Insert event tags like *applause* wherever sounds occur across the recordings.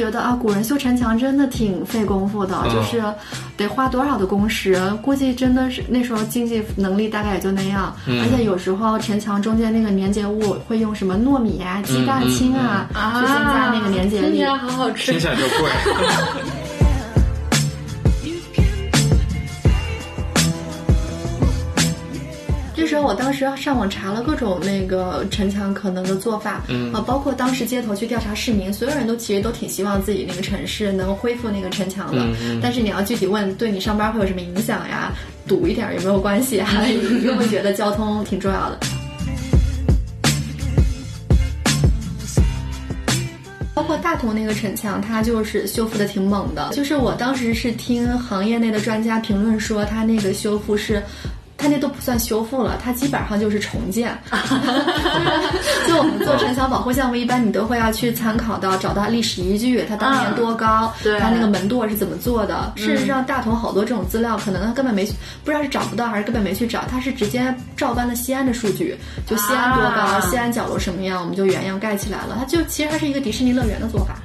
觉得啊，古人修城墙真的挺费功夫的，就是得花多少的工时，估计真的是那时候经济能力大概也就那样，而且有时候城墙中间那个粘结物会用什么糯米啊、鸡蛋清啊去增加那个粘结力，听起来好好吃，听起来就贵。*laughs* 这时候我当时上网查了各种那个城墙可能的做法，嗯啊，包括当时街头去调查市民，所有人都其实都挺希望自己那个城市能恢复那个城墙的，嗯但是你要具体问对你上班会有什么影响呀，堵一点有没有关系啊？*laughs* 你又会觉得交通挺重要的。包括大同那个城墙，它就是修复的挺猛的。就是我当时是听行业内的专家评论说，它那个修复是。它那都不算修复了，它基本上就是重建。*laughs* 就我们做城墙保护项目，一般你都会要去参考到找到历史依据，它当年多高，对它那个门垛是怎么做的。事实上，大同好多这种资料，可能它根本没不知道是找不到还是根本没去找，它是直接照搬了西安的数据，就西安多高，啊西安角落什么样，我们就原样盖起来了。它就其实它是一个迪士尼乐园的做法。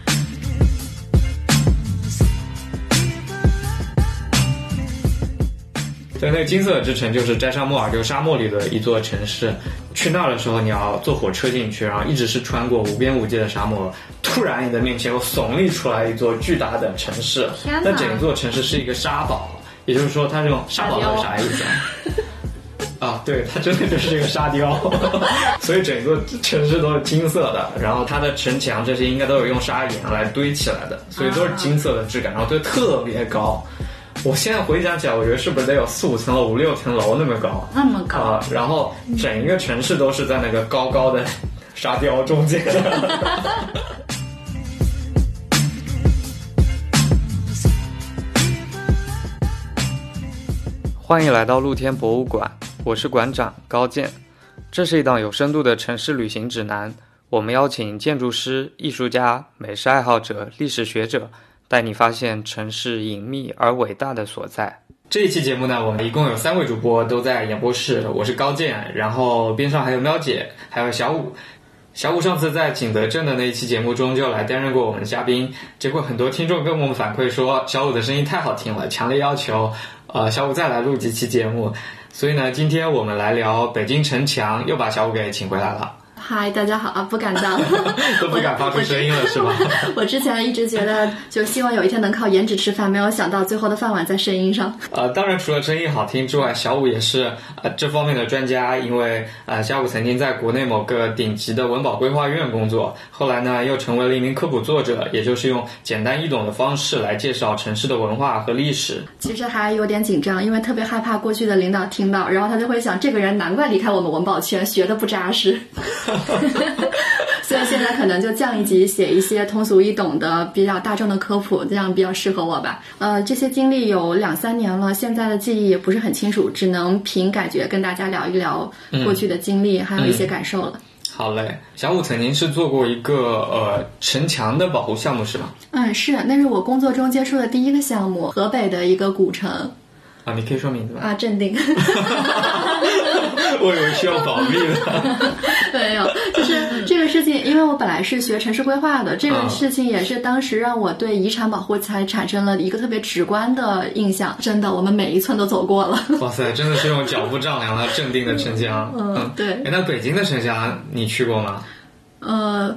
对，那个金色之城就是摘沙莫尔，就是沙漠里的一座城市。去那儿的时候，你要坐火车进去，然后一直是穿过无边无际的沙漠。突然，你的面前又耸立出来一座巨大的城市天，哪但整座城市是一个沙堡，也就是说，它这种沙堡到底啥意思啊？*laughs* 啊，对，它真的就是一个沙雕，*laughs* 所以整个城市都是金色的，然后它的城墙这些应该都是用砂岩来堆起来的，所以都是金色的质感，然后都特别高。我现在回想起来，我觉得是不是得有四五层楼、五六层楼那么高？那么高啊、然后整一个城市都是在那个高高的沙雕中间。*laughs* 欢迎来到露天博物馆，我是馆长高健。这是一档有深度的城市旅行指南，我们邀请建筑师、艺术家、美食爱好者、历史学者，带你发现城市隐秘而伟大的所在。这一期节目呢，我们一共有三位主播都在演播室，我是高健，然后边上还有喵姐，还有小五。小五上次在景德镇的那一期节目中就来担任过我们的嘉宾，结果很多听众跟我们反馈说小五的声音太好听了，强烈要求，呃，小五再来录几期节目。所以呢，今天我们来聊北京城墙，又把小五给请回来了，嗨，大家好啊！不敢当，*laughs* 都不敢发出声音了是吧？我之前一直觉得，就希望有一天能靠颜值吃饭，没有想到最后的饭碗在声音上。呃，当然除了声音好听之外，小五也是呃这方面的专家，因为呃小五曾经在国内某个顶级的文保规划院工作，后来呢又成为了一名科普作者，也就是用简单易懂的方式来介绍城市的文化和历史。其实还有点紧张，因为特别害怕过去的领导听到，然后他就会想，这个人难怪离开我们文保圈，学的不扎实。*laughs* *laughs* 所以现在可能就降一级，写一些通俗易懂的、比较大众的科普，这样比较适合我吧。呃，这些经历有两三年了，现在的记忆也不是很清楚，只能凭感觉跟大家聊一聊过去的经历，还有一些感受了。好嘞，小五曾经是做过一个呃城墙的保护项目是吗？嗯，是，那是我工作中接触的第一个项目，河北的一个古城啊，你可以说名字吗？啊，镇定。*laughs* *laughs* 我以为需要保密的。*laughs* 没有，就是这个事情，因为我本来是学城市规划的，这个嗯事情也是当时让我对遗产保护才产生了一个特别直观的印象。真的，我们每一寸都走过了。*laughs* 哇塞，真的是用脚步丈量了镇定的城墙。嗯对哎，那北京的城墙你去过吗？呃，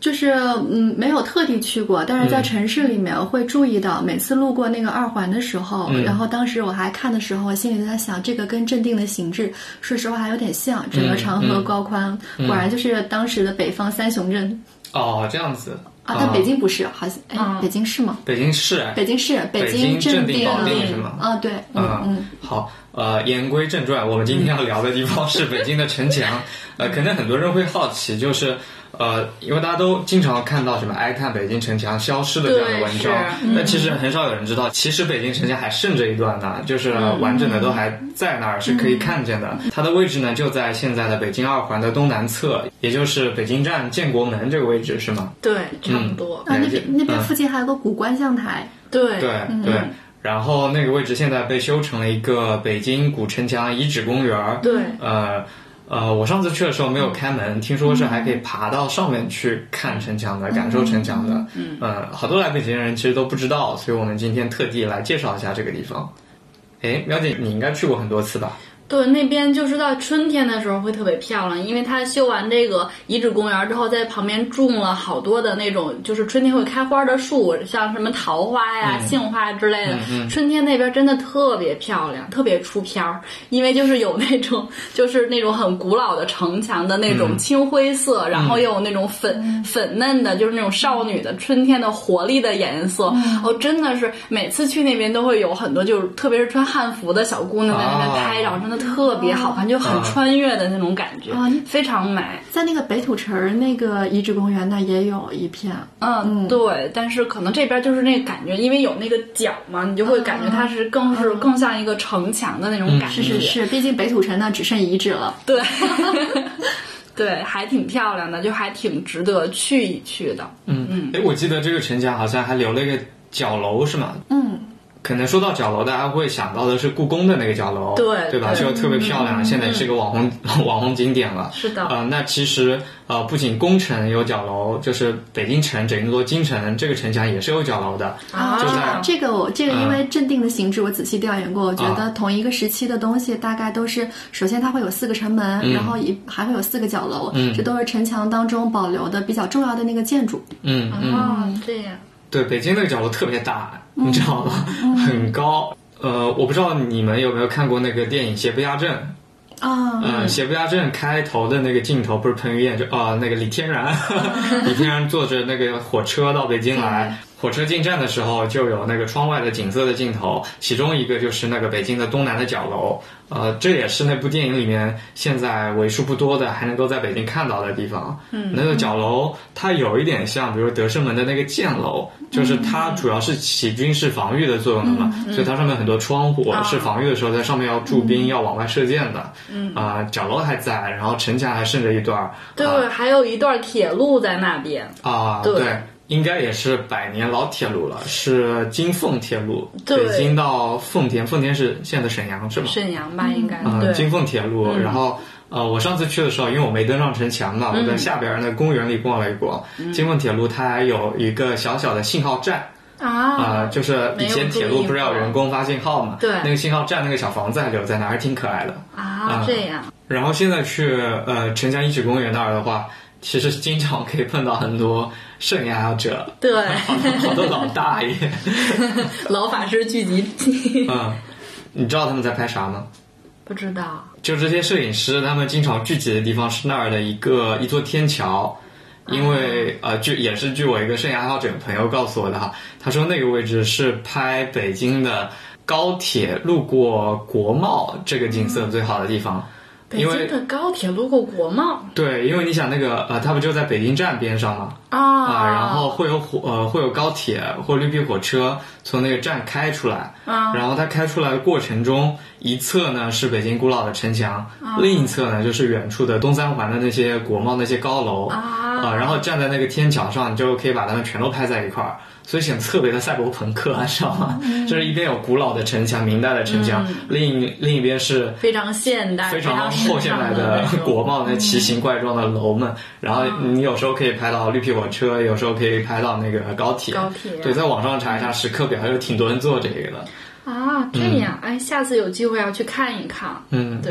就是嗯，没有特地去过，但是在城市里面会注意到，每次路过那个二环的时候，嗯然后当时我还看的时候，我心里在想，这个跟镇定的形制，说实话还有点像，整个长河高宽，果然就是当时的北方三雄镇哦，这样子啊。但北京不是，好像哎，北京是吗？北京市，北京市，北京镇镇定保定是吗？啊，对，嗯嗯。好，呃，言归正传，我们今天要聊的地方是北京的城墙。呃，可能很多人会好奇，就是呃，因为大家都经常看到什么“哀叹北京城墙消失”的这样的文章，但其实很少有人知道，其实北京城墙还剩着一段呢，就是完整的都还在那儿，是可以看见的。它的位置呢就在现在的北京二环的东南侧，也就是北京站建国门这个位置，是吗？对，差不多。啊，那边那边附近还有个古观象台。对对对。然后那个位置现在被修成了一个北京古城墙遗址公园儿。对，呃，呃，我上次去的时候没有开门，听说是还可以爬到上面去看城墙的，感受城墙的。嗯，呃，好多来北京人其实都不知道，所以我们今天特地来介绍一下这个地方。哎，苗姐，你应该去过很多次吧？对，那边就是到春天的时候会特别漂亮，因为它修完这个遗址公园之后，在旁边种了好多的那种，就是春天会开花的树，像什么桃花呀、杏花之类的。春天那边真的特别漂亮，特别出片儿，因为就是有那种，就是那种很古老的城墙的那种青灰色，然后又有那种粉粉嫩的，就是那种少女的春天的活力的颜色。哦，真的是每次去那边都会有很多，就是特别是穿汉服的小姑娘在那边拍照，真的。特别好看，就很穿越的那种感觉，非常美。在那个北土城那个遗址公园那也有一片，嗯，对。但是可能这边就是那个感觉，因为有那个角嘛，你就会感觉它是更是更像一个城墙的那种感觉。是是是，毕竟北土城那只剩遗址了。对，*laughs* 对，还挺漂亮的，就还挺值得去一去的。嗯嗯。哎，我记得这个城墙好像还留了一个角楼，是吗？嗯。可能说到角楼，大家会想到的是故宫的那个角楼，对对吧？就特别漂亮，现在是个网红 *laughs* 网红景点了。是的。呃，那其实呃，不仅宫城有角楼，就是北京城整座京城这个城墙也是有角楼的。啊，这个我这个因为镇定的形制，我仔细调研过，我觉得同一个时期的东西大概都是，首先它会有四个城门，然后一还会有四个角楼，这都是城墙当中保留的比较重要的那个建筑。嗯嗯，这样。对，北京那个角楼特别大，你知道吗？很高。呃，我不知道你们有没有看过那个电影《邪不压正》啊？嗯，《邪不压正》开头的那个镜头不是彭于晏就啊，那个李天然，*laughs* 李天然坐着那个火车到北京来。火车进站的时候，就有那个窗外的景色的镜头，其中一个就是那个北京的东南的角楼，呃，这也是那部电影里面现在为数不多的还能够在北京看到的地方。嗯，那个角楼它有一点像，比如德胜门的那个箭楼，就是它主要是起军事防御的作用的嘛，所以它上面很多窗户是防御的时候在上面要驻兵要往外射箭的。嗯，啊，角楼还在，然后城墙还剩着一段对，还有一段铁路在那边。啊，对。应该也是百年老铁路了，是京凤铁路，北京到奉天，奉天是现在的沈阳是吗？沈阳吧，应该。嗯，京凤铁路。然后，呃，我上次去的时候，因为我没登上城墙嘛，我在下边那公园里逛了一逛。京凤铁路它还有一个小小的信号站啊，就是以前铁路不是要人工发信号嘛？对。那个信号站那个小房子还留在那，还挺可爱的啊。这样。然后现在去呃城墙遗址公园那儿的话。其实经常可以碰到很多圣爱好者，对，*laughs* 好多老大爷，*laughs* 老法师聚集地。嗯，你知道他们在拍啥吗？不知道。就这些摄影师，他们经常聚集的地方是那儿的一个一座天桥，因为呃，据也是据我一个摄影爱好者朋友告诉我的哈，他说那个位置是拍北京的高铁路过国贸这个景色最好的地方。北京的高铁路过国贸，对，因为你想那个呃，它不就在北京站边上吗？啊，然后会有火呃，会有高铁或绿皮火车从那个站开出来，啊，然后它开出来的过程中，一侧呢是北京古老的城墙，另一侧呢就是远处的东三环的那些国贸那些高楼，啊，然后站在那个天桥上，你就可以把它们全都拍在一块儿。所以显得特别的赛博朋克，*laughs* 知道吗？就是一边有古老的城墙，明代的城墙，另一另一边是非常现代、非常后现代的 *laughs* 国贸那奇形怪状的楼们。然后你有时候可以拍到绿皮火车，有时候可以拍到那个高铁。高铁对，在网上查一下时刻表，有挺多人做这个的。啊，这样，哎，下次有机会要去看一看。嗯，对。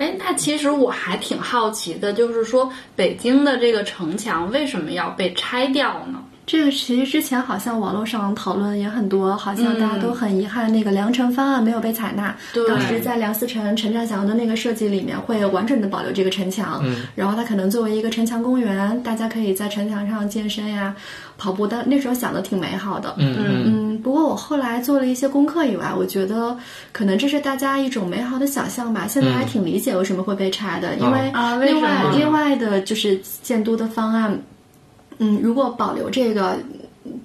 哎，那其实我还挺好奇的，就是说北京的这个城墙为什么要被拆掉呢？这个其实之前好像网络上讨论也很多，好像大家都很遗憾那个梁城方案没有被采纳。当时在梁思成、陈占祥的那个设计里面，会完整的保留这个城墙。嗯，然后它可能作为一个城墙公园，大家可以在城墙上健身呀、跑步但。那时候想的挺美好的。嗯嗯。不过我后来做了一些功课以外，我觉得可能这是大家一种美好的想象吧。现在还挺理解为什么会被拆的，因为另外另外的就是建都的方案。嗯，如果保留这个，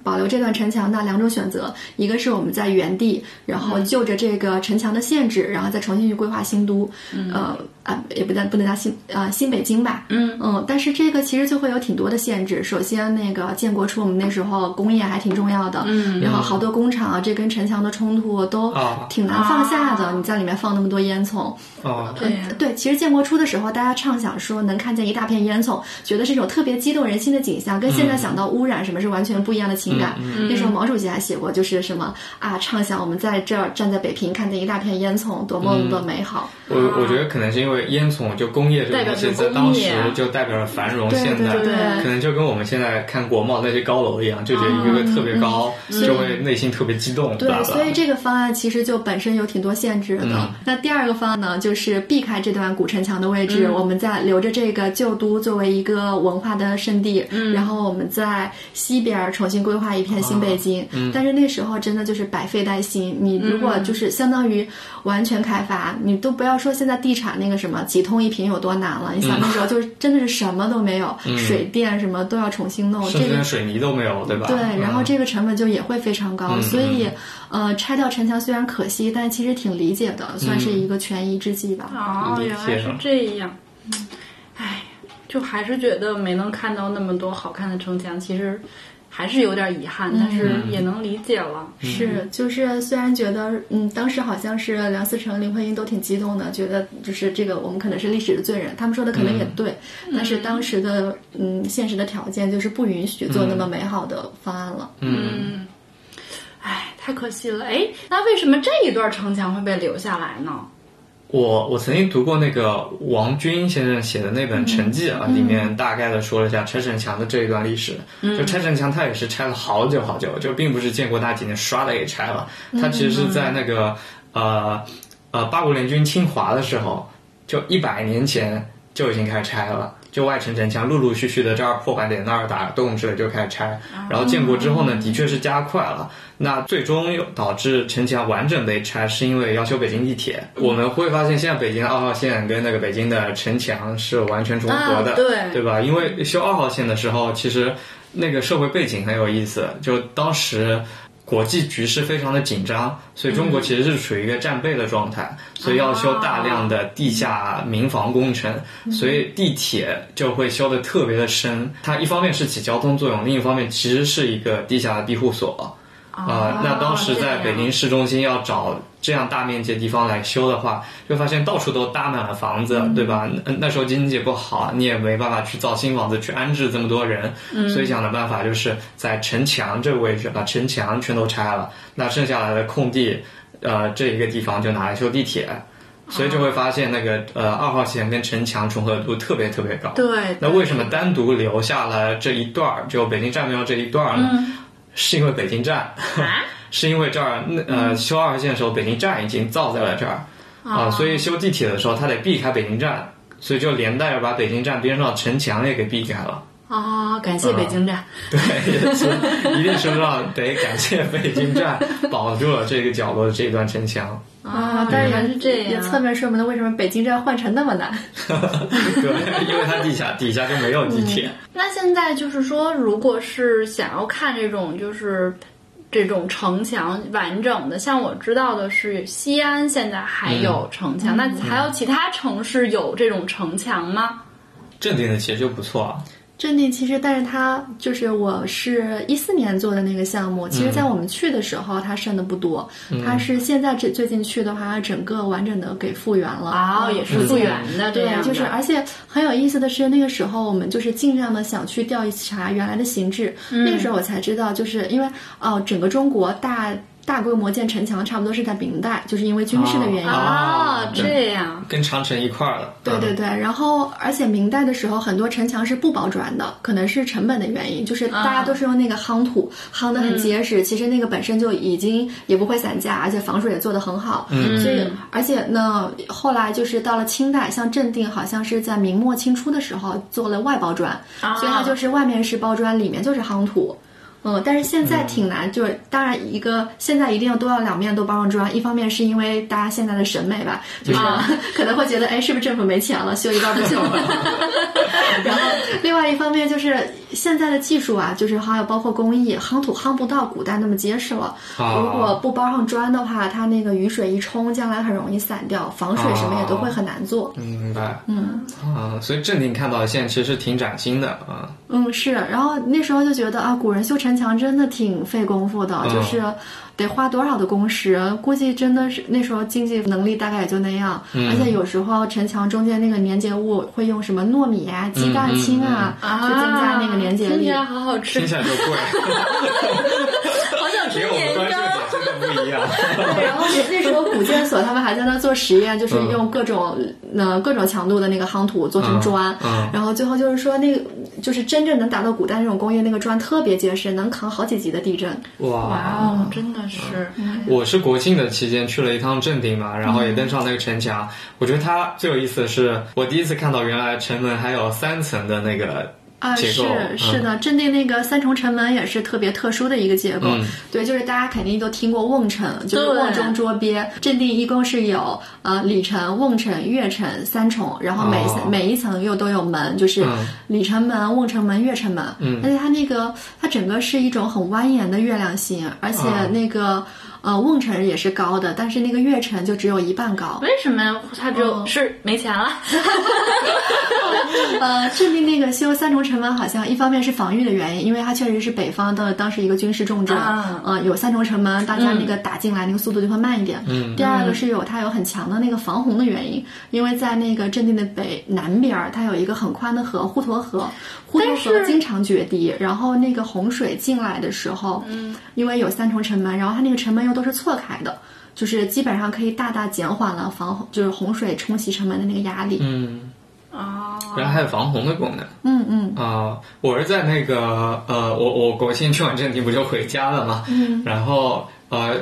保留这段城墙的两种选择，一个是我们在原地，然后就着这个城墙的限制，然后再重新去规划新都，呃啊也不能不能叫新啊新北京吧，嗯。嗯，但是这个其实就会有挺多的限制。首先，那个建国初我们那时候工业还挺重要的，嗯。然后好多工厂啊，这跟城墙的冲突都啊。挺难放下的。啊你在里面放那么多烟囱，哦，对呀对，其实建国初的时候，大家畅想说能看见一大片烟囱，觉得是一种特别激动人心的景象，跟现在想到污染什么是完全不一样的情感。那时候毛主席还写过，就是什么啊，畅想我们在这儿站在北平，看见一大片烟囱，多么的美好。我我觉得可能是因为烟囱就工业这个东西，在当时就代表着繁荣。现在对对可能就跟我们现在看国贸那些高楼一样，就觉得一个个特别高，就会内心特别激动，对？，所以这个方案其实就本身有挺多限制的。嗯那第二个方案呢，就是避开这段古城墙的位置，我们在留着这个旧都作为一个文化的圣地，然后我们在西边重新规划一片新北京。但是那时候真的就是百废待兴，你如果就是相当于完全开发，你都不要说现在地产那个什么几通一平有多难了，你想那时候就是真的是什么都没有，水电什么都要重新弄，甚至这个连水泥都没有，对吧？对，然后嗯这个成本就也会非常高，所以，呃，拆掉城墙虽然可惜，但其实挺理解的，算是一个权宜之计吧。哦，原来是这样。唉，就还是觉得没能看到那么多好看的城墙，其实还是有点遗憾，但是也能理解了。是，就是虽然觉得，嗯，当时好像是梁思成、林徽因都挺激动的，觉得就是这个我们可能是历史的罪人，他们说的可能也对，但是当时的嗯现实的条件就是不允许做那么美好的方案了。嗯，唉，太可惜了。哎，那为什么这一段城墙会被留下来呢？我我曾经读过那个王军先生写的那本《城记》啊，里面大概的说了一下拆城墙的这一段历史。就拆城墙，他也是拆了好久好久，就并不是建国那几年唰的给拆了。他其实是在那个呃呃八国联军侵华的时候，就一百年前就已经开始拆了。就外城城墙陆陆续续的这儿破坏点那儿打洞之类就开始拆，然后建国之后呢，的确是加快了。那最终又导致城墙完整被拆，是因为要修北京地铁。我们会发现，现在北京二号线跟那个北京的城墙是完全重合的，啊对对吧？因为修二号线的时候，其实那个社会背景很有意思，就当时。国际局势非常的紧张，所以中国其实是处于一个战备的状态，所以要修大量的地下民防工程，所以地铁就会修的特别的深。它一方面是起交通作用，另一方面其实是一个地下的庇护所。啊、那当时在北京市中心要找这样大面积的地方来修的话，就发现到处都搭满了房子，对吧？那那时候经济不好，你也没办法去造新房子去安置这么多人，所以想的办法就是在城墙这个位置把城墙全都拆了，那剩下来的空地，呃，这一个地方就拿来修地铁。所以就会发现那个呃二号线跟城墙重合度特别特别高。对，那为什么单独留下了这一段儿，就北京站没有这一段儿呢？是因为北京站，是因为这儿那呃修二号线的时候，北京站已经造在了这儿啊、所以修地铁的时候，它得避开北京站，所以就连带着把北京站边上的城墙也给避开了。啊，感谢北京站。对，也是 *laughs* 一定程度上得感谢北京站保住了这个角落的这段城墙。啊，但原来是是这样也侧面说明了为什么北京站换乘那么难。*laughs* *laughs* 对，因为它地下底下就没有地铁。那现在就是说，如果是想要看这种就是这种城墙完整的，像我知道的是西安现在还有城墙，那还有其他城市有这种城墙吗？这定的其实就不错啊。镇定其实，但是它就是我是一四年做的那个项目，其实在我们去的时候，它剩的不多。它是现在这最近去的话，整个完整的给复原了。啊，嗯也是复原的对，就是而且很有意思的是，那个时候我们就是尽量的想去调查原来的形制。那个时候我才知道，就是因为哦，整个中国大大规模建城墙差不多是在明代，就是因为军事的原因。啊，这样跟长城一块儿的。对对对，然后而且明代的时候，很多城墙是不包砖的，可能是成本的原因，就是大家都是用那个夯土，夯得很结实。其实那个本身就已经也不会散架，而且防水也做得很好。嗯，所以而且呢，后来就是到了清代，像镇定好像是在明末清初的时候做了外包砖，所以它就是外面是包砖，里面就是夯土。嗯，但是现在挺难，就是当然一个现在一定要都要两面都包上装，一方面是因为大家现在的审美吧，就是、*laughs* 可能会觉得哎，是不是政府没钱了，修一半不修了？*laughs* 然后就是现在的技术啊，就是还有包括工艺，夯土夯不到古代那么结实了。啊如果不包上砖的话，它那个雨水一冲，将来很容易散掉，防水什么也都会很难做。嗯明白，嗯啊，所以正定看到的现在其实是挺崭新的啊，嗯，是。然后那时候就觉得啊，古人修城墙真的挺费功夫的，嗯就是得花多少的工时，估计真的是那时候经济能力大概也就那样。嗯而且有时候城墙中间那个粘结物会用什么糯米啊、鸡蛋清啊，去增加那个粘结力。听起来好好吃听，起来就贵，*laughs* 好想吃 *laughs* 给我们年糕。不一样。对，然后那时候古建所他们还在那做实验，就是嗯用各种呃各种强度的那个夯土做成砖，嗯嗯然后最后就是说那个就是真正能达到古代那种工业，那个砖特别结实，能扛好几级的地震。哇哦，真的是，我是国庆的期间去了一趟正定嘛，然后也登上那个城墙。我觉得它最有意思的是，我第一次看到原来城门还有三层的那个啊，是是的，镇定那个三重城门也是特别特殊的一个结构。嗯对，就是大家肯定都听过瓮城，就是瓮中捉鳖。镇定一共是有呃里城、瓮城、月城三重，然后每、哦每一层又都有门，就是嗯里城门、瓮城门、月城门。嗯而且它那个它整个是一种很蜿蜒的月亮形，而且哦那个、呃瓮城也是高的，但是那个月城就只有一半高。为什么呀？他哦就是没钱了。*laughs* 呃，镇定那个修三重城门，好像一方面是防御的原因，因为它确实是北方的当时一个军事重镇，啊呃，有三重城门，大家那个打进来那个速度就会慢一点。嗯第二个是有它有很强的那个防洪的原因，因为在那个镇定的北南边儿，它有一个很宽的河护沱河，滹沱但是河经常决堤，然后那个洪水进来的时候，嗯，因为有三重城门，然后它那个城门又都是错开的。就是基本上可以大大减缓了防就是洪水冲洗城门的那个压力。嗯，哦，然后还有防洪的功能。嗯嗯啊、我是在那个呃，我我国庆去完正定不就回家了嘛，嗯，然后呃，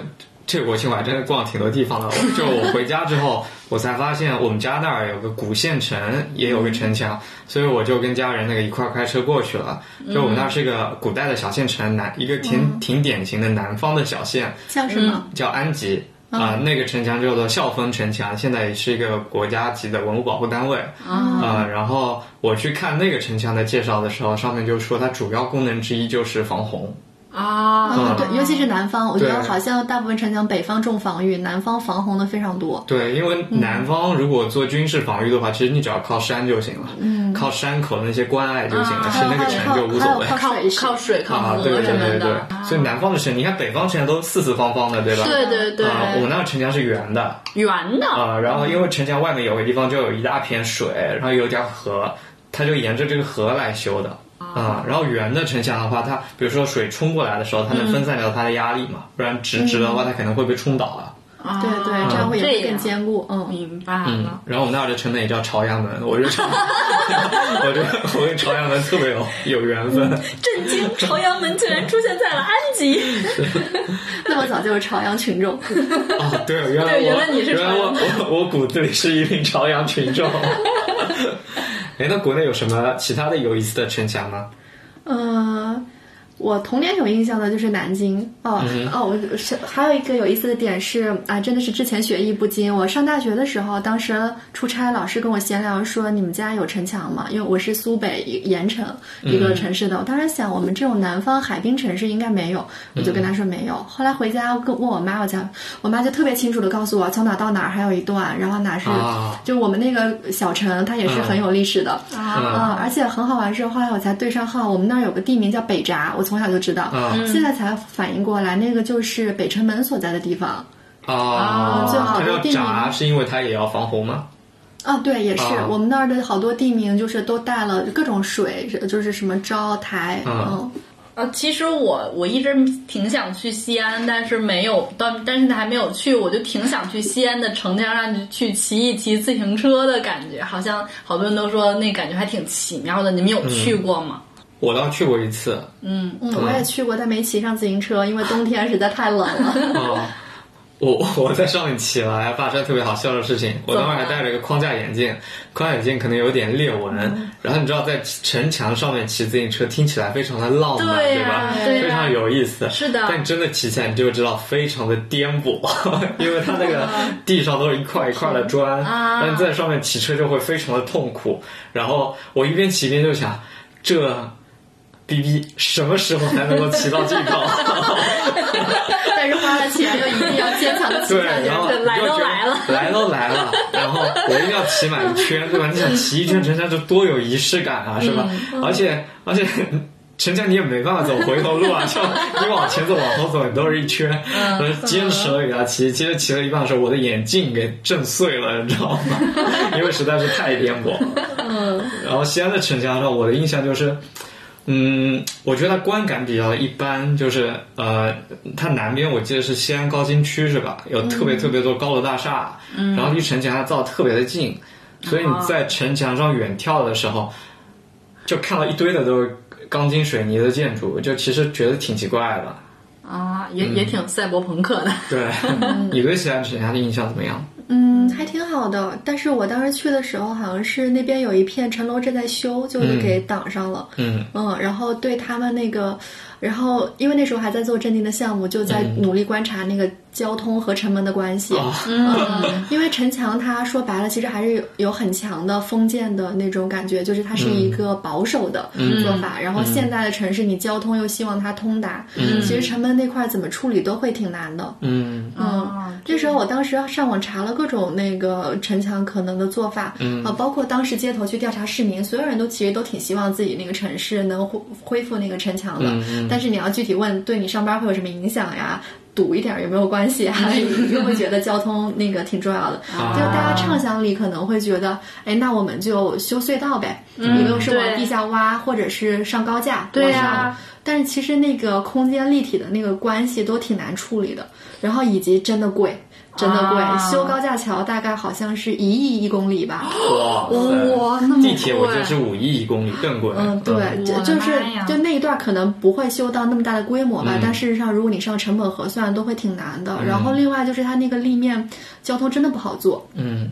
这个国庆我还真的逛了挺多地方的。就我回家之后，*laughs* 我才发现我们家那儿有个古县城，也有个城墙，所以我就跟家人那个一块儿开车过去了。就我们那儿是一个古代的小县城，南一个挺挺典型的南方的小县，叫什么？叫安吉。啊、那个城墙叫做孝丰城墙，现在也是一个国家级的文物保护单位。啊、然后我去看那个城墙的介绍的时候，上面就说它主要功能之一就是防洪。啊，嗯，对，尤其是南方，我觉得好像大部分城墙北方重防御，南方防洪的非常多。对，因为南方如果做军事防御的话，其实你只要靠山就行了，嗯，靠山口的那些关隘就行了，啊是那个城就无所谓。还有靠靠水靠水靠啊，河对对什么对对。的，，所以南方的城，你看北方城墙都四四方方的，对吧？对对对，啊，我们那个城墙是圆的。圆的，啊，然后因为城墙外面有个地方就有一大片水，然后有一条河，它就沿着这个河来修的。啊，然后圆的城墙的话，它比如说水冲过来的时候，它能分散掉它的压力嘛，不然直直的话，它可能会被冲倒啊。啊对对，这样会更坚固。嗯，明白嗯了。，然后我们那儿的城门也叫朝阳门，我觉得朝，*laughs* 我觉得我跟朝阳门特别有有缘分。震惊！朝阳门竟然出现在了安吉，*laughs* 那么早就是朝阳群众。哦，对，*laughs* 原来原来你是朝阳我我骨子里是一名朝阳群众。哎，那国内有什么其他的有意思的城墙吗？呃，我童年有印象的就是南京哦、嗯哦，我是还有一个有意思的点是啊，真的是之前学艺不精。我上大学的时候，当时出差，老师跟我闲聊说：“你们家有城墙吗？”因为我是苏北盐城一个城市的，我当时想我们这种南方海滨城市应该没有，我就跟他说没有。后来回家跟问我妈，我家我妈就特别清楚的告诉我从哪到哪儿还有一段，然后哪是、啊就我们那个小城，它也是很有历史的。啊嗯，而且很好玩是，后来我才对上号，我们那儿有个地名叫北闸，我从小就知道，嗯现在才反应过来，那个就是北城门所在的地方。啊，最好地名闸，是因为它也要防洪吗？啊，对，也是、啊我们那儿的好多地名，就是都带了各种水，就是什么昭台，嗯嗯，呃，其实我我一直挺想去西安，但是没有到，但是还没有去，我就挺想去西安的城墙上去去骑一骑自行车的感觉，好像好多人都说那感觉还挺奇妙的。你们有去过吗？我倒去过一次。嗯，嗯，我也去过，但没骑上自行车，因为冬天实在太冷了。啊，我 *laughs* 我在上面骑来发生特别好笑的事情，我当时还戴了一个框架眼镜，框架眼镜可能有点裂纹，然后你知道在城墙上面骑自行车听起来非常的浪漫，对呀吧？非常有意思。是的但真的骑起来你就知道非常的颠簸，*laughs* 因为它那个地上都是一块一块的砖，啊但在上面骑车就会非常的痛苦。然后我一边骑一边就想，这逼逼什么时候才能够骑到这套？*laughs* 但是花了钱又一定要坚强的骑对。然后来都来了来都来了，然后我一定要骑满一圈，对吧？*laughs* 你想骑一圈城墙，就多有仪式感啊，是吧？而且而且。城墙你也没办法走回头路啊，*laughs* 就你往前走、往后走，你都是一圈。我坚持了给他骑，其实骑了一半的时候，我的眼镜给震碎了，你知道吗？因为实在是太颠簸。嗯。然后西安的城墙上，我的印象就是，嗯，我觉得它观感比较一般，就是呃，它南边我记得是西安高新区是吧？有特别特别多高楼大厦，然后离城墙还造特别的近，所以你在城墙上远眺的时候，就看到一堆的都是钢筋水泥的建筑，就其实觉得挺奇怪的。啊，也也挺赛博朋克的。对，*laughs* 你对西安城墙的印象怎么样？嗯，还挺好的。但是我当时去的时候，好像是那边有一片城楼正在修，就是给挡上了。嗯嗯，然后对他们那个，然后因为那时候还在做镇定的项目，就在努力观察那个交通和城门的关系。啊。嗯，因为城墙它说白了，其实还是有有很强的封建的那种感觉，就是它是一个保守的做法。然后现代的城市，你交通又希望它通达，其实城门那块怎么处理都会挺难的。嗯。嗯，这时候我当时上网查了各种那个城墙可能的做法，嗯，啊，包括当时街头去调查市民，所有人都其实都挺希望自己那个城市能恢恢复那个城墙的，但是你要具体问，对你上班会有什么影响呀？堵一点有没有关系啊？你就 *laughs* 会觉得交通那个挺重要的，*laughs* 就大家畅想里可能会觉得，哎，那我们就修隧道呗，一个是往地下挖，或者是上高架，对呀往上。但是其实那个空间立体的那个关系都挺难处理的，然后以及真的贵，真的贵。啊修高架桥大概好像是一亿一公里吧。哇哇那么地铁我觉得贵是五亿一公里更贵。嗯，对，就就是就那一段可能不会修到那么大的规模吧，嗯但事实上如果你上成本核算都会挺难的。然后另外就是它那个立面交通真的不好做，嗯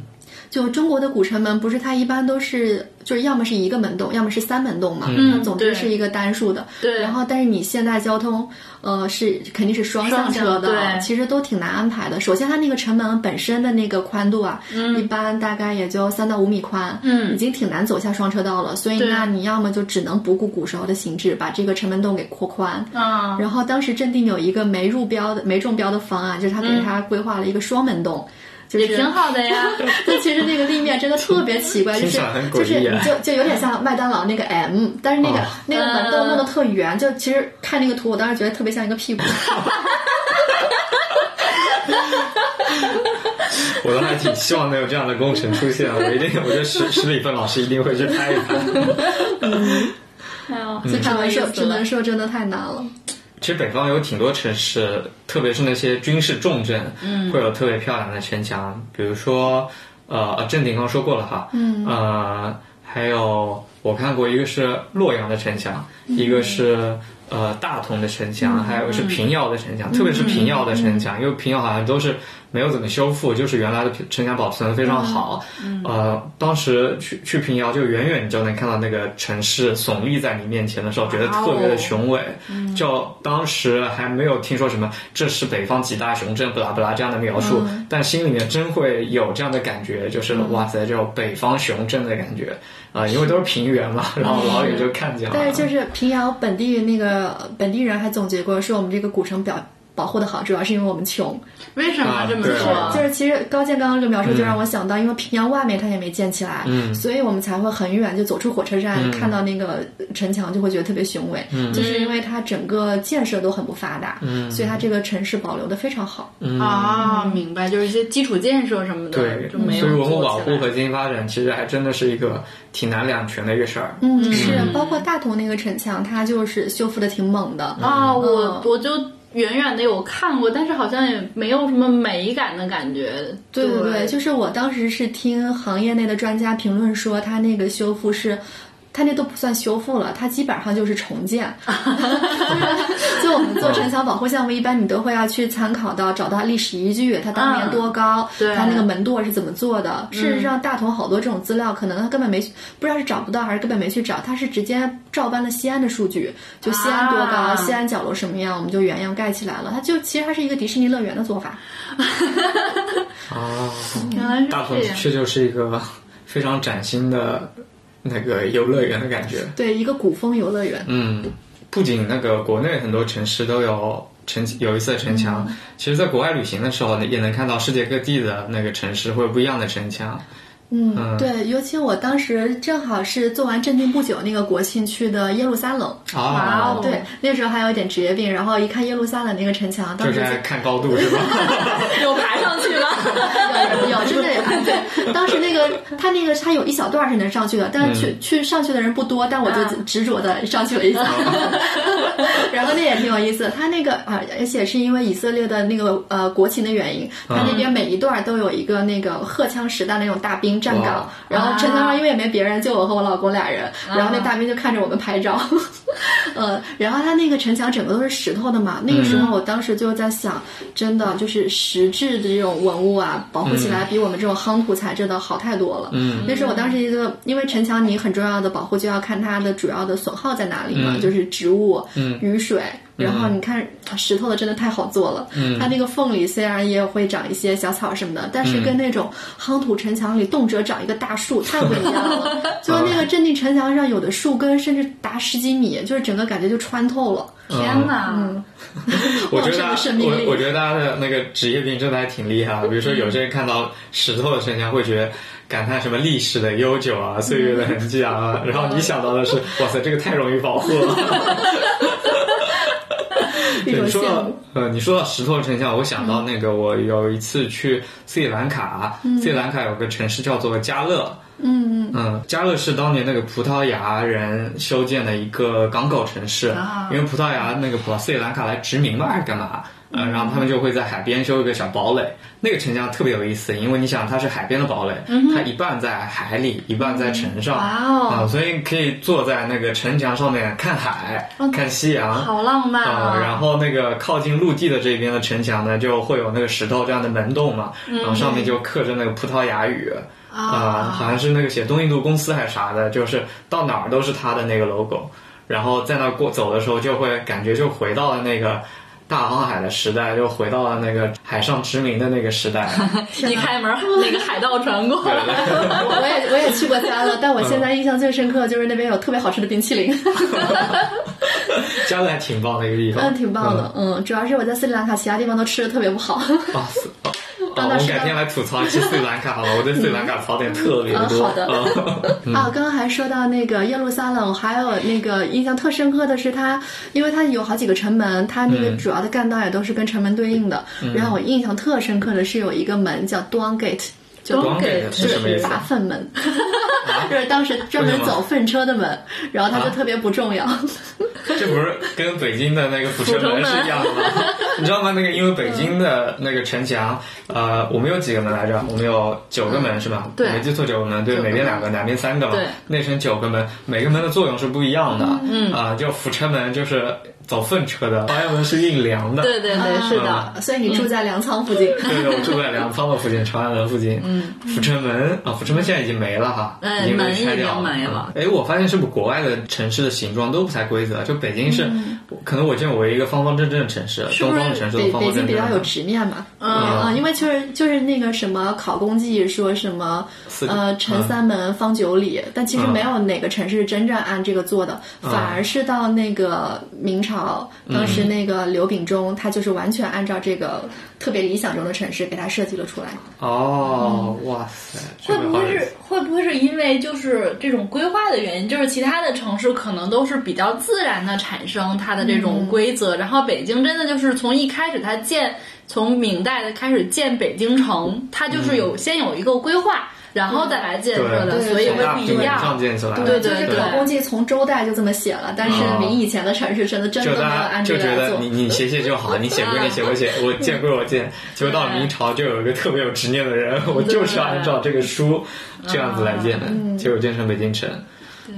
就中国的古城门，不是它一般都是就是要么是一个门洞，要么是三门洞嘛，嗯它总之是一个单数的。对然后但是你现代交通，呃，是肯定是双向车的，对其实都挺难安排的。首先它那个城门本身的那个宽度啊，一般大概也就三到五米宽，嗯已经挺难走下双车道了。所以那你要么就只能不顾古时候的形制，把这个城门洞给扩宽。啊，然后当时镇定有一个没入标的、没中标的方案，就是他给他规划了一个双门洞，就是也挺好的呀。*laughs* 但其实那个立面真的特别奇怪，就是就是就就有点像麦当劳那个 M，但是那个、哦那个门洞弄得特圆，就其实看那个图，我当时觉得特别像一个屁股。*laughs* 我都还挺希望能有这样的工程出现，我一定，我觉得史史里芬老师一定会去拍一拍。*laughs* 哎呦，这只能说，只能。说真的太难了。其实北方有挺多城市，特别是那些军事重镇，嗯，会有特别漂亮的城墙，比如说，呃，呃镇定刚刚说过了哈，嗯，呃，还有我看过一个是洛阳的城墙，一个是呃大同的城墙，还有一个是平遥的城墙，特别是平遥的城墙，因为平遥好像都是没有怎么修复，就是原来的城墙保存的非常好，呃，当时去去平遥，就远远你就能看到那个城市耸立在你面前的时候，觉得特别的雄伟。就当时还没有听说什么这是北方几大雄镇，不拉不拉这样的描述，但心里面真会有这样的感觉，就是、哇塞，这种北方雄镇的感觉。啊、因为都是平原嘛，然后老远就看见了。但是就是平遥本地那个本地人还总结过，说我们这个古城表保护的好，主要是因为我们穷。为什么这么啊对说？就是其实高健刚刚这个描述就让我想到，因为平阳外面它也没建起来，嗯。所以我们才会很远就走出火车站，看到那个城墙就会觉得特别雄伟，就是因为它整个建设都很不发达，所以它这个城市保留的非常好。啊，明白，就是一些基础建设什么的，对。就没有所以文物保护和经济发展其实还真的是一个挺难两全的一个事儿。嗯，是，包括大同那个城墙，它就是修复的挺猛的。啊，我嗯。我就远远的有看过，但是好像也没有什么美感的感觉。对对对对，就是我当时是听行业内的专家评论说，他那个修复是。它那都不算修复了，它基本上就是重建。*laughs* *laughs* 就我们做城墙保护项目，一般你都会要去参考到找到历史依据，它当年多高，对它那个门垛是怎么做的。事实上，大同好多这种资料，可能他根本没不知道是找不到还是根本没去找，他是直接照搬了西安的数据，就西安多高，啊西安角落什么样，我们就原样盖起来了。它就其实它是一个迪士尼乐园的做法。*laughs* 啊，原来是大同这样。的确就是一个非常崭新的 *laughs* 那个游乐园的感觉。对，一个古风游乐园。嗯，不仅那个国内很多城市都有城有一色城墙，嗯其实在国外旅行的时候呢，也能看到世界各地的那个城市会有不一样的城墙。嗯，对，尤其我当时正好是做完镇定不久那个国庆去的耶路撒冷，哇啊哦，对，那时候还有一点职业病，然后一看耶路撒冷那个城墙，当就时在看高度是吧？*laughs* *laughs* 有爬上去吗？有有真的有对，当时那个他那个他有一小段是能上去的，但是去、去上去的人不多，但我就啊执着的上去了一下，*laughs* 然后那也挺有意思。他那个啊，而且是因为以色列的那个呃国情的原因，他那边每一段都有一个那个荷枪实弹那种大兵站岗，然后城墙上因为也没别人，就我和我老公俩人，然后那大兵就看着我们拍照，呃，然后他那个城墙整个都是石头的嘛，那个时候我当时就在想，真的就是石质的这种文物啊，保护起来比我们这种夯土材质的好太多了。嗯，那是我当时一个，因为城墙你很重要的保护就要看它的主要的损耗在哪里嘛，就是植物、雨水。然后你看石头的真的太好做了，它那个缝里虽然也会长一些小草什么的，但是跟那种夯土城墙里动辄长一个大树太不一样了。*laughs* 就是那个镇定城墙上有的树根甚至达十几米，就是整个感觉就穿透了。天哪！*laughs* 我觉得我我觉得大家的那个职业病真的还挺厉害的。比如说，有些人看到石头的城墙会觉得感叹什么历史的悠久啊、岁月的痕迹啊，*laughs* 然后你想到的是，哇塞，这个太容易保护了。*laughs* 一种对你说到羡慕。呃，你说到石头城下，我想到那个，我有一次去斯里兰卡，斯里兰卡有个城市叫做加勒。嗯嗯嗯，加勒是当年那个葡萄牙人修建的一个港口城市，啊因为葡萄牙那个葡斯里兰卡来殖民嘛，还是干嘛？嗯，然后他们就会在海边修一个小堡垒，那个城墙特别有意思，因为你想它是海边的堡垒，它一半在海里，一半在城上，哇哦啊、所以可以坐在那个城墙上面看海、看夕阳，好浪漫啊、啊！然后那个靠近陆地的这边的城墙呢，就会有那个石头这样的门洞嘛，然后上面就刻着那个葡萄牙语。啊、好像是那个写东印度公司还是啥的，就是到哪儿都是他的那个 logo，然后在那过走的时候，就会感觉就回到了那个大航海的时代，又回到了那个海上殖民的那个时代。*laughs* 一开门，那个海盗船过。来，我我也我也去过加勒，但我现在印象最深刻就是那边有特别好吃的冰淇淋，*laughs* *laughs* 加勒还挺棒的一个地方，嗯，挺棒的，嗯，主要是我在斯里兰卡其他地方都吃的特别不好，啊。是 *laughs* 哦哦，我们改天来吐槽一下斯里兰卡好了，我对斯里兰卡槽点特别多。嗯好的。嗯。*laughs* 啊，刚刚还说到那个耶路撒冷，还有那个印象特深刻的是它，因为它有好几个城门，它那个主要的干道也都是跟城门对应的。然后我印象特深刻的是有一个门叫 Dawn Gate，就 Dawn Gate 是什么意思拔粪门，*laughs* 就是当时专门走粪车的门，然后它就特别不重要。*laughs* 这不是跟北京的那个阜成门是一样的吗？*laughs* 你知道吗？那个因为北京的那个城墙，呃，我们有几个门来着？我们有九个门是吧？对没记错九个门，对，九个北边两个，南边三个嘛。对，内城九个门，每个门的作用是不一样的。嗯啊，就阜成门就是走粪车的，朝阳门是运粮的。对对对，是的。所以你住在粮仓附近。对对，我住在粮仓的附近，朝阳门附近。嗯，阜成门啊，阜成门现在已经没了哈，哎已经被拆掉了哎，我发现是不是国外的城市的形状都不太规则？就北京是，可能我见过唯一一个方方正正的城市，东是不是方的城市都北方方正正。北京比较有直面嘛？嗯嗯，因为就是就是那个什么考公记说什么呃陈三门方九里，但其实嗯没有哪个城市真正按这个做的，反而是到那个明朝，当时那个刘秉忠他就是完全按照这个特别理想中的城市给他设计了出来。哦，哇塞，会不会是会不会是因为就是这种规划的原因？就是其他的城市可能都是比较自然的产生它的这种规则，然后北京真的就是从一开始它建，从明代的开始建北京城，它就是有、先有一个规划，然后再来建设的，所以会不一样。上建起来，对就是考公记从周代就这么写了，但是哦明以前的城市真的真的就没有大家按这个来做就觉得你。你写写就好，你写归你写归写，我 *laughs* 建归我建。结果到明朝就有一个特别有执念的人，我就是要按照这个书这样子来建的，结果建成北京城。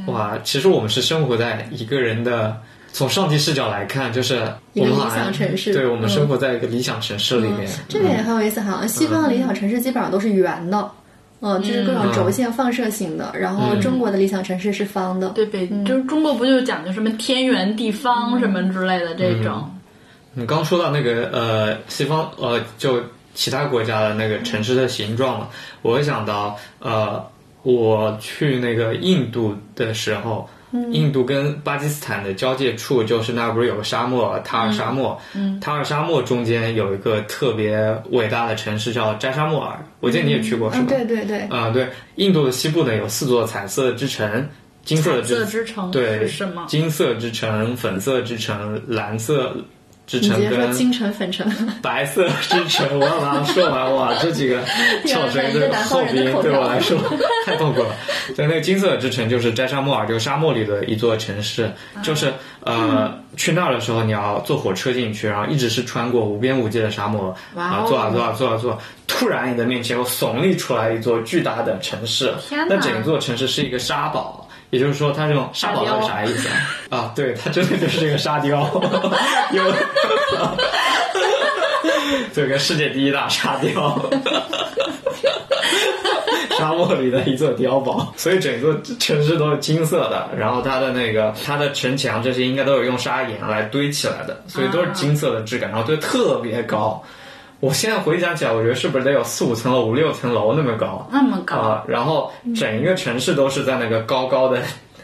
哇，其实我们是生活在一个人的。从上帝视角来看，就是我们理想城市对我们嗯生活在一个理想城市里面。这个也很有意思，好像西方的理想城市基本上都是圆的，嗯，就是各种轴线放射型的。然后中国的理想城市是方的，对北，就是中国不就讲究什么天圆地方什么之类的这种？你刚说到那个呃，西方呃，就其他国家的那个城市的形状嘛，我会想到呃，我去那个印度的时候，印度跟巴基斯坦的交界处，就是那不是有个沙漠塔尔沙漠？嗯，塔尔沙漠中间有一个特别伟大的城市叫斋沙莫尔，我记得你也去过是嗯，吗？对对对，啊、对，印度的西部呢有四座彩色之城，金色之之城对什么？金色之城、粉色之城、蓝色之城跟接说金城粉城，白色之城，我要把它说完，哇，这几个翘舌音的后鼻音对我来说 *laughs* 太痛苦了。在那个金色之城就是斋沙莫尔，就是沙漠里的一座城市，就是呃，去那儿的时候你要坐火车进去，然后一直是穿过无边无际的沙漠，哇啊，哦坐啊坐啊坐啊坐，突然你的面前又耸立出来一座巨大的城市，那整座城市是一个沙堡。也就是说，它这种沙堡是啥意思啊？啊，对，它真的就是这个沙雕，*laughs* 有 *laughs* 这个世界第一大沙雕，*laughs* 沙漠里的一座碉堡，所以整座城市都是金色的。然后它的那个它的城墙这些应该都是用砂岩来堆起来的，所以都是金色的质感，然后堆特别高。我现在回想起来，我觉得是不是得有四五层楼、五六层楼那么高？那么高，啊，然后整一个城市都是在那个高高的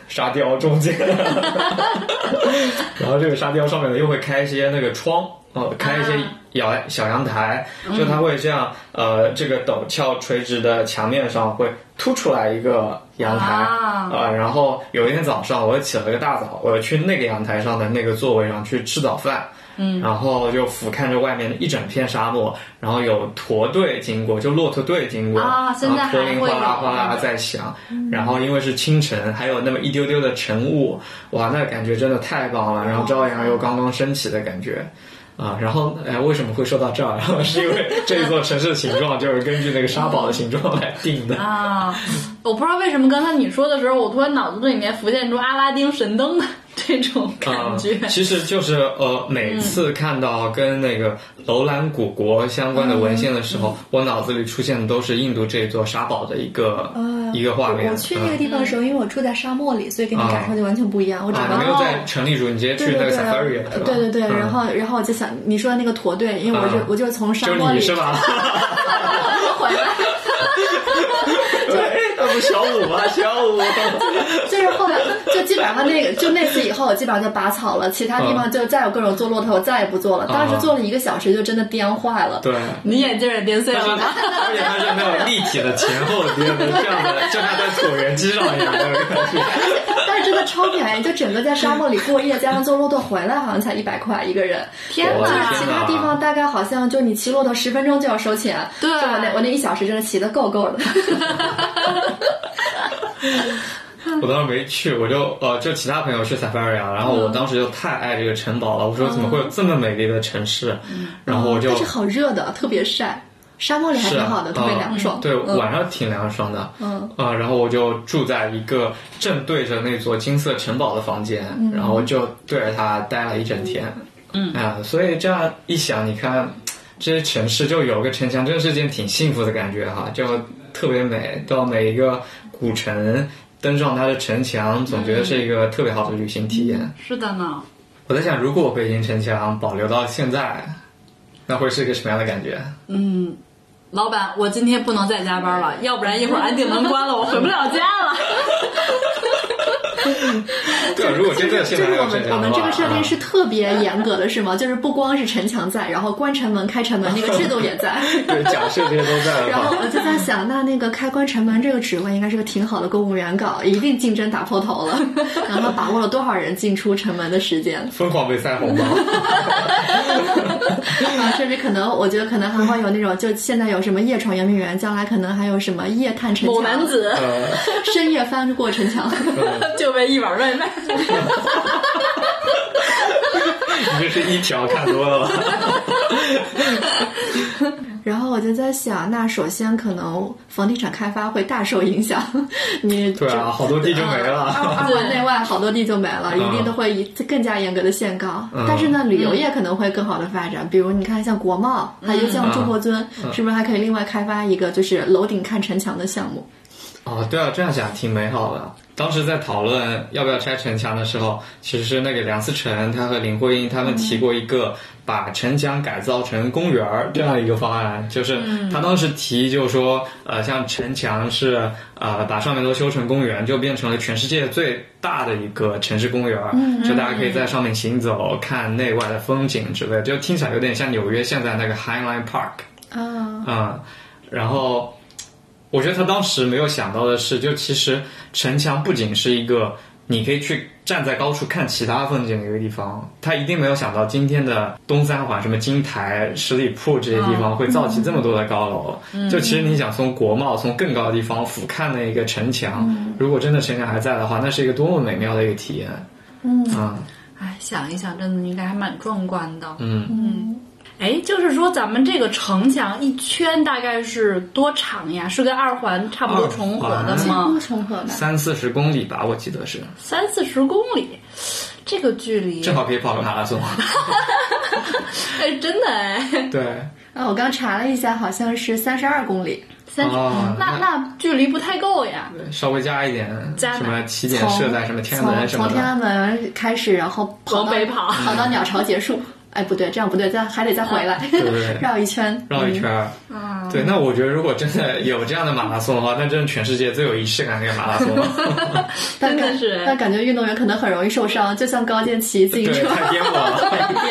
沙雕中间，*laughs* 然后这个沙雕上面呢又会开一些那个窗，呃，开一些小小阳台，就它会这样，呃，这个陡峭垂直的墙面上会凸出来一个阳台，啊呃，然后有一天早上我起了个大早，我去那个阳台上的那个座位上去吃早饭。嗯，然后就俯瞰着外面的一整片沙漠，然后有驼队经过，就骆驼队经过，啊驼铃哗啦哗啦在响，然后因为是清晨，还有那么一丢丢的晨雾，哇，那感觉真的太棒了。然后朝阳又刚刚升起的感觉。啊，然后哎，为什么会说到这儿？然 *laughs* 后是因为这一座城市的形状就是根据那个沙堡的形状来定的。啊，我不知道为什么刚才你说的时候，我突然脑子里面浮现出阿拉丁神灯的这种感觉。啊，其实就是呃，每次看到跟那个楼兰古国相关的文献的时候，我脑子里出现的都是印度这座沙堡的一个、一个画面。呃我去那个地方的时候，因为我住在沙漠里，所以跟你感受就完全不一样。我只啊，没有在城里住，你直接去那个对对对 safari 了，是吧对对对，嗯然后然后我就想你说的那个驼队，因为我就嗯我就从沙就漠里你是吧？*laughs* *laughs* 回来，不小五吗？*laughs* 小五。就是后来就基本上那个就那次以后，我基本上就拔草了，其他地方就再有各种做骆驼，我再也不做了。当时做了一个小时，就真的颠坏了。对。你眼镜也颠碎了吧？而且它就没有立体的前后颠的，这样的，就像在椭圆机上一样。*laughs* 但是真的超便宜，就整个在沙漠里过夜，加上坐骆驼回来，好像才一百块一个人。天哪！其他地方大概好像就你骑骆驼十分钟就要收钱，对就我那我那一小时真的骑的够够的。我当时没去，我就呃，就其他朋友去 safari 啊，然后我当时就太爱这个城堡了，我说怎么会有这么美丽的城市？然后我就但是好热的，特别晒。沙漠里还挺好的，特别凉爽。对，嗯晚上挺凉爽的。嗯啊，然后我就住在一个正对着那座金色城堡的房间，嗯然后就对着它待了一整天。嗯啊，所以这样一想，你看这些城市就有个城墙，真是件挺幸福的感觉哈，就特别美。到每一个古城，登上它的城墙，总觉得是一个特别好的旅行体验。是的呢。我在想，如果北京城墙保留到现在，那会是一个什么样的感觉？嗯，老板，我今天不能再加班了，要不然一会儿安定门关了，我回不了家了。*laughs* 对啊，如果真的就是我们我们城墙的话，这个设定啊是特别严格的，是吗？就是不光是城墙在，然后关城门、开城门那个制度也在。*laughs* 对，假设这些都在，然后我就在想，那那个开关城门这个职位应该是个挺好的公务员岗，一定竞争打破头了。然后把握了多少人进出城门的时间 *laughs* 疯狂被塞红包。*laughs* 啊，甚至可能我觉得可能还会有那种，就现在有什么夜闯圆明园，将来可能还有什么夜探城某墙、男子呃，深夜翻过城墙。就为一碗外卖。*laughs* 你这是一条看多了吧？*laughs* 然后我就在想，那首先可能房地产开发会大受影响，*laughs* 你对啊，好多地就没了。二环内外好多地就没了，嗯一定都会以更加严格的限高。嗯但是呢，旅游业可能会更好的发展，比如你看像国贸，还有像中国尊，是不是还可以另外开发一个就是楼顶看城墙的项目？哦，对啊，这样想挺美好的。当时在讨论要不要拆城墙的时候，其实是那个梁思成他和林徽因他们提过一个把城墙改造成公园儿这样一个方案，就是他当时提就是说，呃，像城墙是呃把上面都修成公园，就变成了全世界最大的一个城市公园儿，就大家可以在上面行走、看内外的风景之类，就听起来有点像纽约现在那个 Highline Park 啊，啊、然后。我觉得他当时没有想到的是，就其实城墙不仅是一个你可以去站在高处看其他风景的一个地方，他一定没有想到今天的东三环、什么金台、十里铺这些地方会造起这么多的高楼。就其实你想从国贸从更高的地方俯瞰那个城墙，如果真的城墙还在的话，那是一个多么美妙的一个体验。嗯。啊哎，想一想，真的应该还蛮壮观的。嗯哎，就是说咱们这个城墙一圈大概是多长呀？是跟二环差不多重合的吗？重合的。三四十公里吧，我记得是，三四十公里，这个距离，正好可以跑个马拉松。*laughs* 哎，真的哎，对，*laughs* 啊，我刚查了一下，好像是三十二公里。三十、哦那那距离不太够呀。稍微加一点，加什么起点设在什么天安门什么从天。安门开始，然后跑往北跑跑到鸟巢结束。哎，不对，这样不对，再还得再回来，对对对 *laughs* 绕一圈。绕一圈儿，嗯对，那我觉得如果真的有这样的马拉松的话，那真是全世界最有仪式感的一个马拉松了。*laughs* 但感真的是但感觉运动员可能很容易受伤，就像高健骑自，行车，太颠簸了，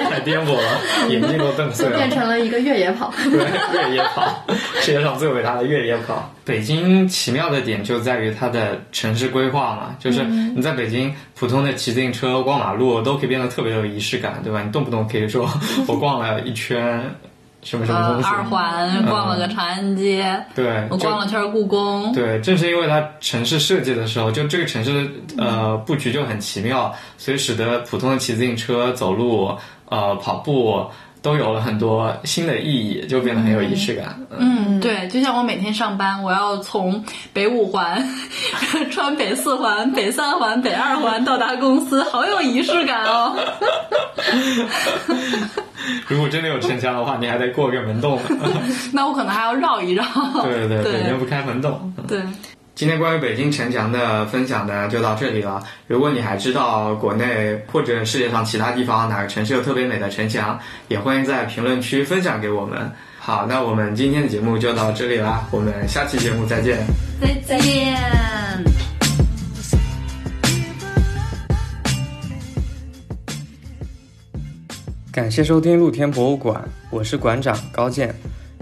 太颠簸了，眼睛都瞪 *laughs* 碎了变。成了一个越野跑。对，越野跑，世界上最伟大的越野跑。北京奇妙的点就在于它的城市规划嘛，就是你在北京普通的骑自行车、逛马路都可以变得特别有仪式感，对吧？你动不动可以说 *laughs* 我逛了一圈什么什么呃东，西，二环逛了个长安街，对，我逛了圈故宫。对，正是因为它城市设计的时候，就这个城市的呃布局就很奇妙，所以使得普通的骑自行车、走路、呃跑步都有了很多新的意义，就变得很有仪式感。嗯，嗯，对，就像我每天上班，我要从北五环穿北四环、北三环、北二环到达公司，好有仪式感哦。*laughs* *laughs* 如果真的有城墙的话，你还得过个门洞。*laughs* 那我可能还要绕一绕。对对对北京不开门洞。对今天关于北京城墙的分享呢，就到这里了。如果你还知道国内或者世界上其他地方哪个城市有特别美的城墙，也欢迎在评论区分享给我们。好，那我们今天的节目就到这里啦，我们下期节目再见。再见。感谢收听露天博物馆，我是馆长高健。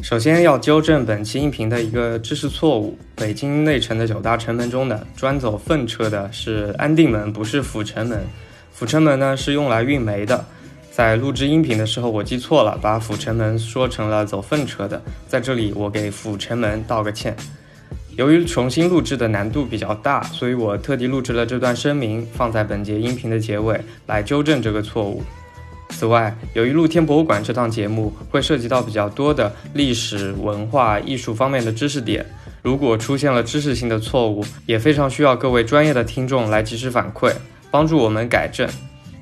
首先要纠正本期音频的一个知识错误：北京内城的九大城门中的专走粪车的是安定门，不是阜成门。阜成门呢是用来运煤的。在录制音频的时候，我记错了，把阜成门说成了走粪车的。在这里，我给阜成门道个歉。由于重新录制的难度比较大，所以我特地录制了这段声明，放在本节音频的结尾，来纠正这个错误。此外，由于露天博物馆这档节目会涉及到比较多的历史文化艺术方面的知识点，如果出现了知识性的错误，也非常需要各位专业的听众来及时反馈，帮助我们改正。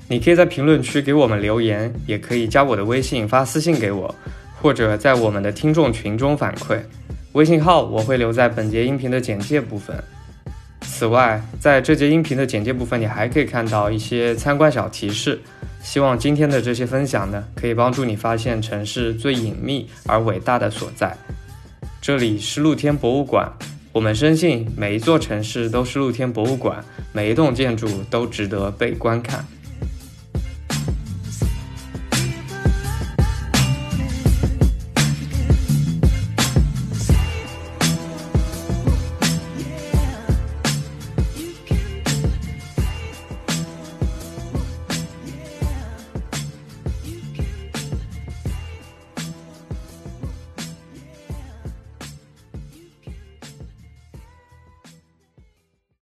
你可以在评论区给我们留言，也可以加我的微信发私信给我，或者在我们的听众群中反馈。微信号我会留在本节音频的简介部分。此外，在这节音频的简介部分，你还可以看到一些参观小提示。希望今天的这些分享呢，可以帮助你发现城市最隐秘而伟大的所在。这里是露天博物馆，我们深信每一座城市都是露天博物馆，每一栋建筑都值得被观看。